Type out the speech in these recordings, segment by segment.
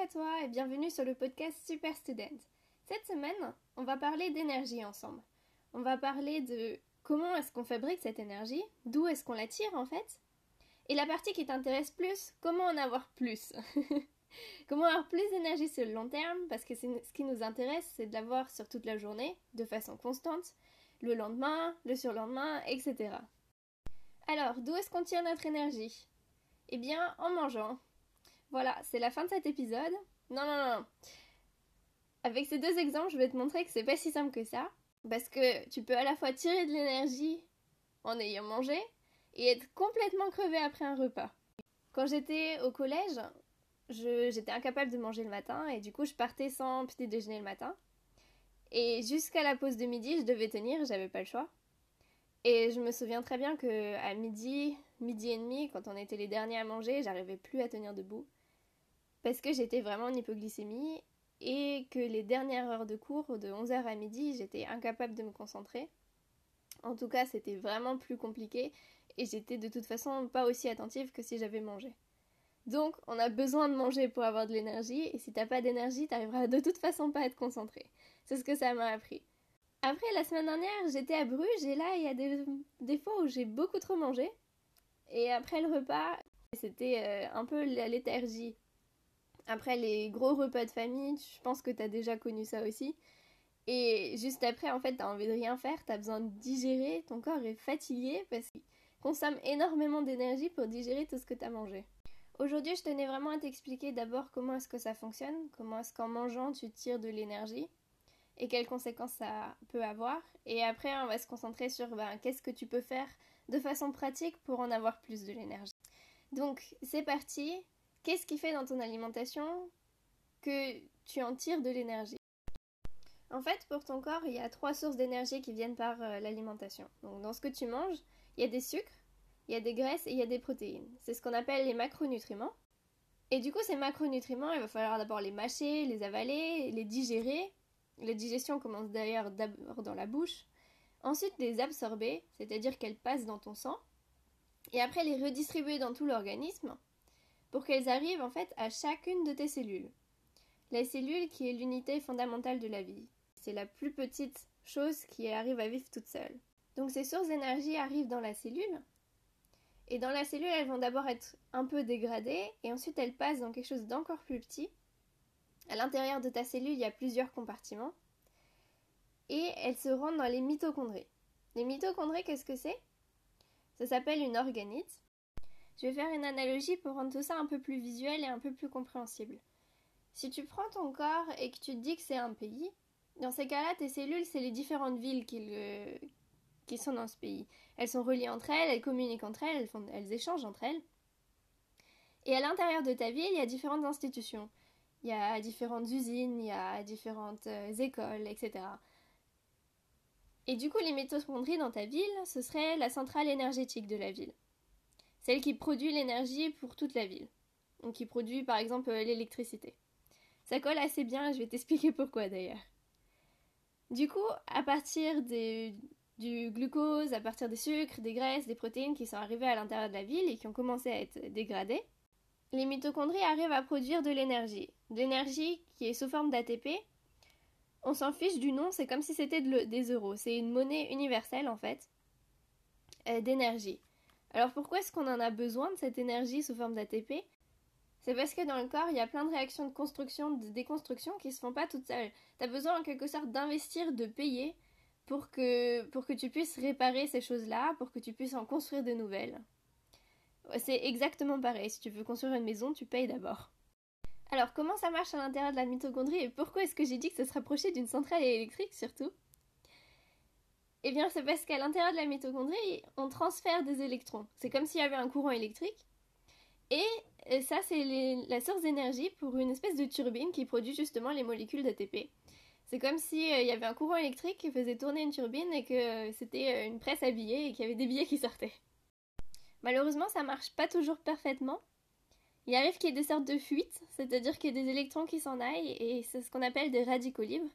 à toi et bienvenue sur le podcast Super Student. Cette semaine, on va parler d'énergie ensemble. On va parler de comment est-ce qu'on fabrique cette énergie, d'où est-ce qu'on la tire en fait. Et la partie qui t'intéresse plus, comment en avoir plus. comment avoir plus d'énergie sur le long terme, parce que ce qui nous intéresse, c'est de l'avoir sur toute la journée, de façon constante, le lendemain, le surlendemain, etc. Alors, d'où est-ce qu'on tire notre énergie? Eh bien, en mangeant, voilà, c'est la fin de cet épisode. Non, non, non. Avec ces deux exemples, je vais te montrer que c'est pas si simple que ça. Parce que tu peux à la fois tirer de l'énergie en ayant mangé et être complètement crevé après un repas. Quand j'étais au collège, j'étais incapable de manger le matin et du coup je partais sans petit déjeuner le matin. Et jusqu'à la pause de midi, je devais tenir, j'avais pas le choix. Et je me souviens très bien que à midi, midi et demi, quand on était les derniers à manger, j'arrivais plus à tenir debout parce que j'étais vraiment en hypoglycémie et que les dernières heures de cours, de 11h à midi, j'étais incapable de me concentrer. En tout cas, c'était vraiment plus compliqué et j'étais de toute façon pas aussi attentive que si j'avais mangé. Donc, on a besoin de manger pour avoir de l'énergie et si t'as pas d'énergie, t'arriveras de toute façon pas à être concentré. C'est ce que ça m'a appris. Après, la semaine dernière, j'étais à Bruges et là, il y a des, des fois où j'ai beaucoup trop mangé. Et après le repas, c'était euh, un peu la léthargie. Après les gros repas de famille, je pense que t'as déjà connu ça aussi. Et juste après, en fait, t'as envie de rien faire, t'as besoin de digérer, ton corps est fatigué parce qu'il consomme énormément d'énergie pour digérer tout ce que t'as mangé. Aujourd'hui, je tenais vraiment à t'expliquer d'abord comment est-ce que ça fonctionne, comment est-ce qu'en mangeant tu tires de l'énergie et quelles conséquences ça peut avoir. Et après, on va se concentrer sur ben, qu'est-ce que tu peux faire de façon pratique pour en avoir plus de l'énergie. Donc, c'est parti, Qu'est-ce qui fait dans ton alimentation que tu en tires de l'énergie? En fait, pour ton corps, il y a trois sources d'énergie qui viennent par euh, l'alimentation. Donc, dans ce que tu manges, il y a des sucres, il y a des graisses et il y a des protéines. C'est ce qu'on appelle les macronutriments. Et du coup, ces macronutriments, il va falloir d'abord les mâcher, les avaler, les digérer. La digestion commence d'ailleurs d'abord dans la bouche. Ensuite, les absorber, c'est-à-dire qu'elles passent dans ton sang. Et après, les redistribuer dans tout l'organisme pour qu'elles arrivent en fait à chacune de tes cellules. La cellule qui est l'unité fondamentale de la vie. C'est la plus petite chose qui arrive à vivre toute seule. Donc ces sources d'énergie arrivent dans la cellule. Et dans la cellule, elles vont d'abord être un peu dégradées et ensuite elles passent dans quelque chose d'encore plus petit. À l'intérieur de ta cellule, il y a plusieurs compartiments. Et elles se rendent dans les mitochondries. Les mitochondries, qu'est-ce que c'est? Ça s'appelle une organite. Je vais faire une analogie pour rendre tout ça un peu plus visuel et un peu plus compréhensible. Si tu prends ton corps et que tu te dis que c'est un pays, dans ces cas-là, tes cellules, c'est les différentes villes qui, sont dans ce pays. Elles sont reliées entre elles, elles communiquent entre elles, elles, font, elles échangent entre elles. Et à l'intérieur de ta ville, il y a différentes institutions. Il y a différentes usines, il y a différentes euh, écoles, etc. Et du coup, les mitochondries dans ta ville, ce serait la centrale énergétique de la ville celle qui produit l'énergie pour toute la ville. Donc qui produit par exemple euh, l'électricité. Ça colle assez bien, je vais t'expliquer pourquoi d'ailleurs. Du coup, à partir du glucose, à partir des sucres, des graisses, des protéines qui sont arrivées à l'intérieur de la ville et qui ont commencé à être dégradées, les mitochondries arrivent à produire de l'énergie. De l'énergie qui est sous forme d'ATP. On s'en fiche du nom, c'est comme si c'était des euros. C'est une monnaie universelle en fait euh, d'énergie. Alors pourquoi est-ce qu'on en a besoin de cette énergie sous forme d'ATP C'est parce que dans le corps, il y a plein de réactions de construction, de déconstruction qui se font pas toutes seules. Tu as besoin en quelque sorte d'investir, de payer pour que, pour que tu puisses réparer ces choses-là, pour que tu puisses en construire de nouvelles. C'est exactement pareil. Si tu veux construire une maison, tu payes d'abord. Alors, comment ça marche à l'intérieur de la mitochondrie et pourquoi est-ce que j'ai dit que ça se rapprochait d'une centrale électrique surtout? Eh bien, c'est parce qu'à l'intérieur de la mitochondrie, on transfère des électrons. C'est comme s'il y avait un courant électrique. Et ça, c'est la source d'énergie pour une espèce de turbine qui produit justement les molécules d'ATP. C'est comme s'il euh, y avait un courant électrique qui faisait tourner une turbine et que euh, c'était euh, une presse à billets et qu'il y avait des billets qui sortaient. Malheureusement, ça marche pas toujours parfaitement. Il arrive qu'il y ait des sortes de fuites, c'est-à-dire qu'il y a des électrons qui s'en aillent et c'est ce qu'on appelle des radicaux libres.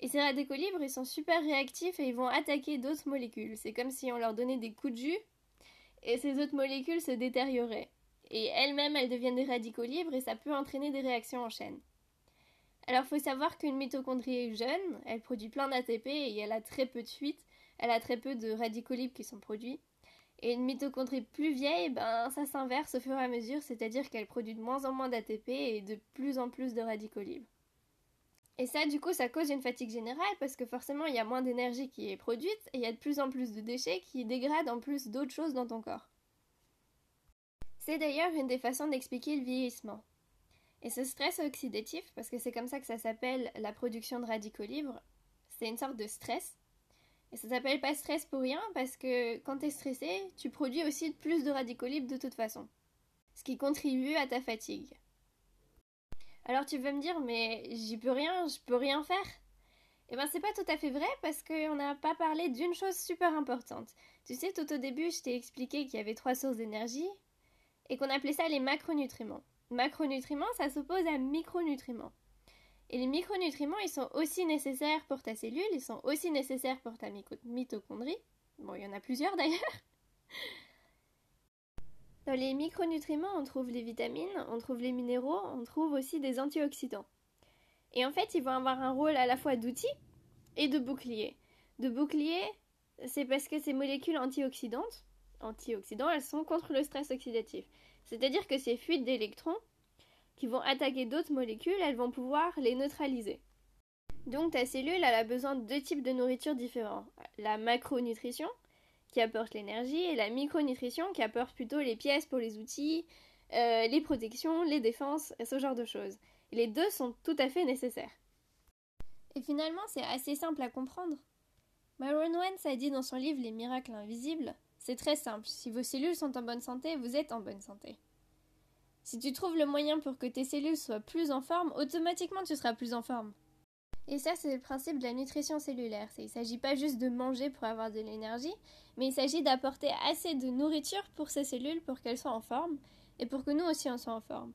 Et ces radicaux libres, ils sont super réactifs et ils vont attaquer d'autres molécules. C'est comme si on leur donnait des coups de jus et ces autres molécules se détérioraient. et elles-mêmes elles deviennent des radicaux libres et ça peut entraîner des réactions en chaîne. Alors il faut savoir qu'une mitochondrie jeune, elle produit plein d'ATP et elle a très peu de fuite, elle a très peu de radicaux libres qui sont produits. Et une mitochondrie plus vieille, ben ça s'inverse au fur et à mesure, c'est-à-dire qu'elle produit de moins en moins d'ATP et de plus en plus de radicaux libres. Et ça, du coup, ça cause une fatigue générale parce que forcément, il y a moins d'énergie qui est produite et il y a de plus en plus de déchets qui dégradent en plus d'autres choses dans ton corps. C'est d'ailleurs une des façons d'expliquer le vieillissement. Et ce stress oxydatif, parce que c'est comme ça que ça s'appelle la production de radicaux libres, c'est une sorte de stress. Et ça s'appelle pas stress pour rien parce que quand tu es stressé, tu produis aussi plus de radicaux libres de toute façon. Ce qui contribue à ta fatigue. Alors tu veux me dire, mais j'y peux rien, je peux rien faire Eh ben c'est pas tout à fait vrai parce qu'on n'a pas parlé d'une chose super importante. Tu sais, tout au début, je t'ai expliqué qu'il y avait trois sources d'énergie et qu'on appelait ça les macronutriments. Macronutriments, ça s'oppose à micronutriments. Et les micronutriments, ils sont aussi nécessaires pour ta cellule, ils sont aussi nécessaires pour ta mitochondrie. Bon, il y en a plusieurs d'ailleurs. Dans les micronutriments, on trouve les vitamines, on trouve les minéraux, on trouve aussi des antioxydants. Et en fait, ils vont avoir un rôle à la fois d'outil et de bouclier. De bouclier, c'est parce que ces molécules antioxydantes, antioxydants, elles sont contre le stress oxydatif. C'est-à-dire que ces fuites d'électrons qui vont attaquer d'autres molécules, elles vont pouvoir les neutraliser. Donc ta cellule, elle a besoin de deux types de nourriture différents. La macronutrition, qui apporte l'énergie, et la micronutrition, qui apporte plutôt les pièces pour les outils, euh, les protections, les défenses, ce genre de choses. les deux sont tout à fait nécessaires. Et finalement, c'est assez simple à comprendre. Myron Wentz a dit dans son livre Les miracles invisibles c'est très simple. Si vos cellules sont en bonne santé, vous êtes en bonne santé. Si tu trouves le moyen pour que tes cellules soient plus en forme, automatiquement tu seras plus en forme. Et ça, c'est le principe de la nutrition cellulaire. Il ne s'agit pas juste de manger pour avoir de l'énergie, mais il s'agit d'apporter assez de nourriture pour ces cellules pour qu'elles soient en forme et pour que nous aussi on soit en forme.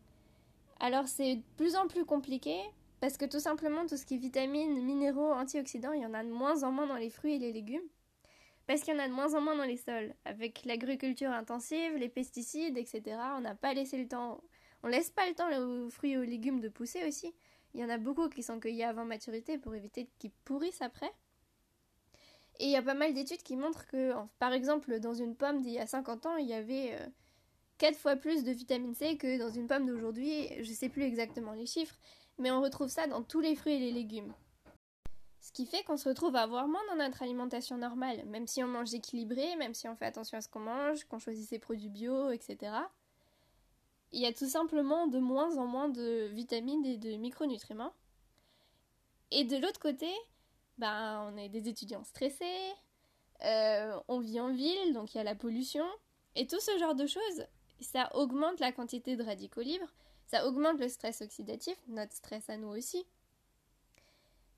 Alors c'est de plus en plus compliqué parce que tout simplement tout ce qui est vitamines, minéraux, antioxydants, il y en a de moins en moins dans les fruits et les légumes. Parce qu'il y en a de moins en moins dans les sols. Avec l'agriculture intensive, les pesticides, etc., on n'a pas laissé le temps. On laisse pas le temps aux fruits et aux légumes de pousser aussi. Il y en a beaucoup qui sont cueillis avant maturité pour éviter qu'ils pourrissent après. Et il y a pas mal d'études qui montrent que, par exemple, dans une pomme d'il y a 50 ans, il y avait 4 euh, fois plus de vitamine C que dans une pomme d'aujourd'hui. Je sais plus exactement les chiffres, mais on retrouve ça dans tous les fruits et les légumes. Ce qui fait qu'on se retrouve à avoir moins dans notre alimentation normale, même si on mange équilibré, même si on fait attention à ce qu'on mange, qu'on choisit ses produits bio, etc. Il y a tout simplement de moins en moins de vitamines et de micronutriments. Et de l'autre côté, ben, on est des étudiants stressés, euh, on vit en ville, donc il y a la pollution, et tout ce genre de choses, ça augmente la quantité de radicaux libres, ça augmente le stress oxydatif, notre stress à nous aussi.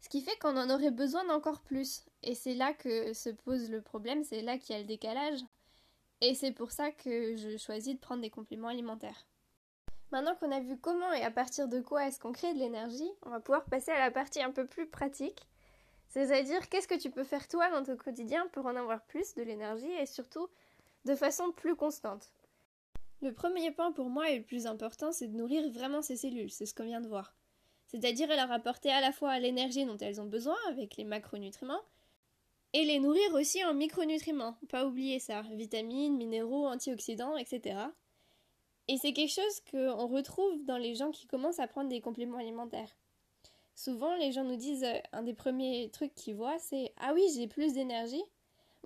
Ce qui fait qu'on en aurait besoin d'encore plus. Et c'est là que se pose le problème, c'est là qu'il y a le décalage. Et c'est pour ça que je choisis de prendre des compléments alimentaires. Maintenant qu'on a vu comment et à partir de quoi est-ce qu'on crée de l'énergie, on va pouvoir passer à la partie un peu plus pratique. C'est-à-dire qu'est-ce que tu peux faire toi dans ton quotidien pour en avoir plus de l'énergie et surtout de façon plus constante? Le premier point pour moi et le plus important, c'est de nourrir vraiment ces cellules, c'est ce qu'on vient de voir c'est-à-dire leur apporter à la fois l'énergie dont elles ont besoin avec les macronutriments, et les nourrir aussi en micronutriments, pas oublier ça, vitamines, minéraux, antioxydants, etc. Et c'est quelque chose qu'on retrouve dans les gens qui commencent à prendre des compléments alimentaires. Souvent, les gens nous disent, euh, un des premiers trucs qu'ils voient, c'est Ah oui, j'ai plus d'énergie.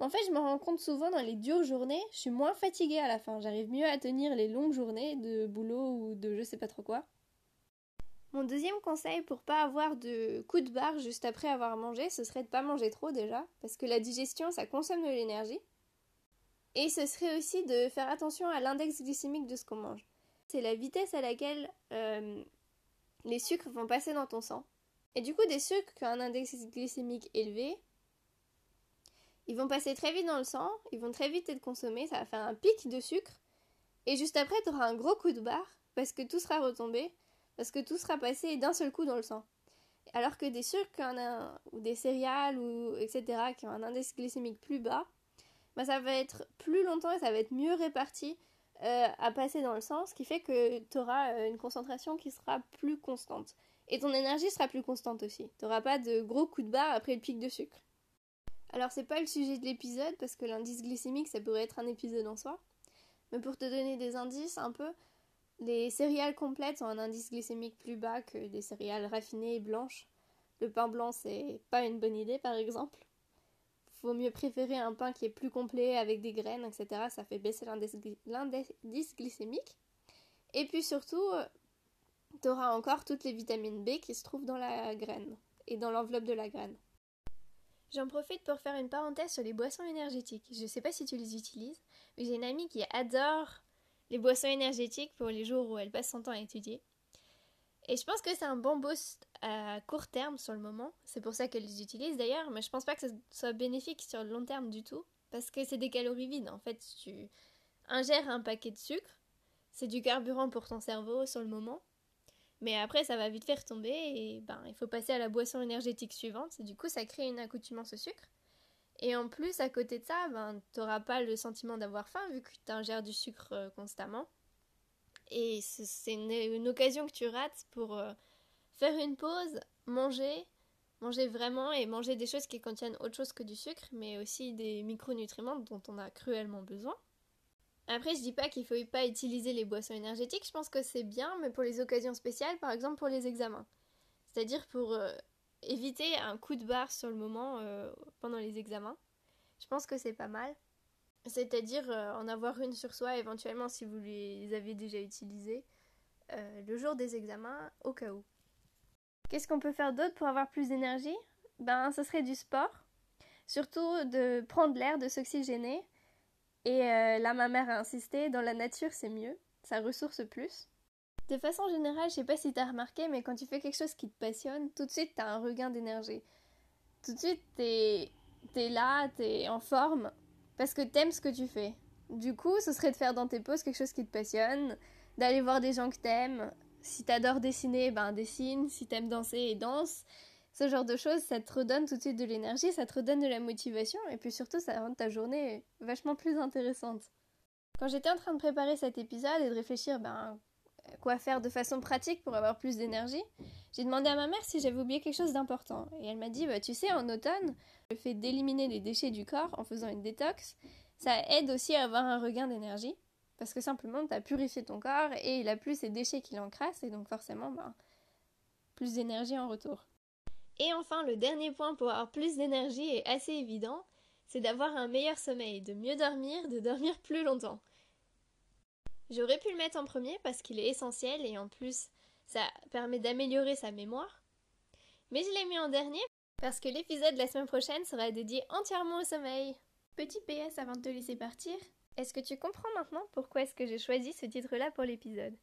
En fait, je me rends compte souvent dans les dures journées, je suis moins fatiguée à la fin. J'arrive mieux à tenir les longues journées de boulot ou de je sais pas trop quoi. Mon deuxième conseil pour pas avoir de coup de barre juste après avoir mangé, ce serait de pas manger trop déjà, parce que la digestion ça consomme de l'énergie. Et ce serait aussi de faire attention à l'index glycémique de ce qu'on mange. C'est la vitesse à laquelle euh, les sucres vont passer dans ton sang. Et du coup, des sucres qui ont un index glycémique élevé, ils vont passer très vite dans le sang, ils vont très vite être consommés, ça va faire un pic de sucre, et juste après, tu auras un gros coup de barre, parce que tout sera retombé, parce que tout sera passé d'un seul coup dans le sang. Alors que des sucres ou des céréales ou etc. qui ont un indice glycémique plus bas, bah, ça va être plus longtemps et ça va être mieux réparti euh, à passer dans le sang, ce qui fait que tu auras euh, une concentration qui sera plus constante. Et ton énergie sera plus constante aussi. Tu n'auras pas de gros coups de barre après le pic de sucre. Alors c'est pas le sujet de l'épisode parce que l'indice glycémique ça pourrait être un épisode en soi. Mais pour te donner des indices un peu, les céréales complètes ont un indice glycémique plus bas que des céréales raffinées et blanches. Le pain blanc c'est pas une bonne idée par exemple. Vaut mieux préférer un pain qui est plus complet avec des graines, etc. Ça fait baisser l'indice glycémique. Et puis surtout, tu auras encore toutes les vitamines B qui se trouvent dans la graine et dans l'enveloppe de la graine. J'en profite pour faire une parenthèse sur les boissons énergétiques. Je ne sais pas si tu les utilises, mais j'ai une amie qui adore les boissons énergétiques pour les jours où elle passe son temps à étudier. Et je pense que c'est un bon boost à court terme sur le moment. C'est pour ça qu'elle les utilise d'ailleurs, mais je pense pas que ce soit bénéfique sur le long terme du tout. Parce que c'est des calories vides. En fait, tu ingères un paquet de sucre, c'est du carburant pour ton cerveau sur le moment. Mais après, ça va vite faire tomber et ben, il faut passer à la boisson énergétique suivante. Du coup, ça crée une accoutumance au sucre. Et en plus, à côté de ça, ben, tu n'auras pas le sentiment d'avoir faim vu que tu ingères du sucre euh, constamment. Et c'est une, occasion que tu rates pour euh, faire une pause, manger, manger vraiment et manger des choses qui contiennent autre chose que du sucre, mais aussi des micronutriments dont on a cruellement besoin. Après, je dis pas qu'il faut pas utiliser les boissons énergétiques, je pense que c'est bien, mais pour les occasions spéciales, par exemple pour les examens. C'est-à-dire pour euh, éviter un coup de barre sur le moment euh, pendant les examens. Je pense que c'est pas mal. C'est-à-dire euh, en avoir une sur soi éventuellement si vous les avez déjà utilisées le jour des examens au cas où. Qu'est-ce qu'on peut faire d'autre pour avoir plus d'énergie? Ben, ce serait du sport. Surtout de prendre l'air, de s'oxygéner. Et euh, là, ma mère a insisté, dans la nature, c'est mieux, ça ressource plus. De façon générale, je sais pas si t'as remarqué, mais quand tu fais quelque chose qui te passionne, tout de suite t'as un regain d'énergie. Tout de suite t'es es là, t'es en forme, parce que t'aimes ce que tu fais. Du coup, ce serait de faire dans tes pauses quelque chose qui te passionne, d'aller voir des gens que t'aimes. Si t'adores dessiner, ben dessine. Si t'aimes danser, et danse ce genre de choses, ça te redonne tout de suite de l'énergie, ça te redonne de la motivation et puis surtout ça rend ta journée vachement plus intéressante. Quand j'étais en train de préparer cet épisode et de réfléchir ben, quoi faire de façon pratique pour avoir plus d'énergie, j'ai demandé à ma mère si j'avais oublié quelque chose d'important. Et elle m'a dit, bah, tu sais, en automne, le fait d'éliminer les déchets du corps en faisant une détox, ça aide aussi à avoir un regain d'énergie. Parce que simplement, tu as purifié ton corps et il a plus ces déchets qui l'encrassent et donc forcément, ben, plus d'énergie en retour. Et enfin, le dernier point pour avoir plus d'énergie est assez évident, c'est d'avoir un meilleur sommeil, de mieux dormir, de dormir plus longtemps. J'aurais pu le mettre en premier parce qu'il est essentiel et en plus ça permet d'améliorer sa mémoire. Mais je l'ai mis en dernier parce que l'épisode de la semaine prochaine sera dédié entièrement au sommeil. Petit PS avant de te laisser partir, est-ce que tu comprends maintenant pourquoi est-ce que j'ai choisi ce titre-là pour l'épisode?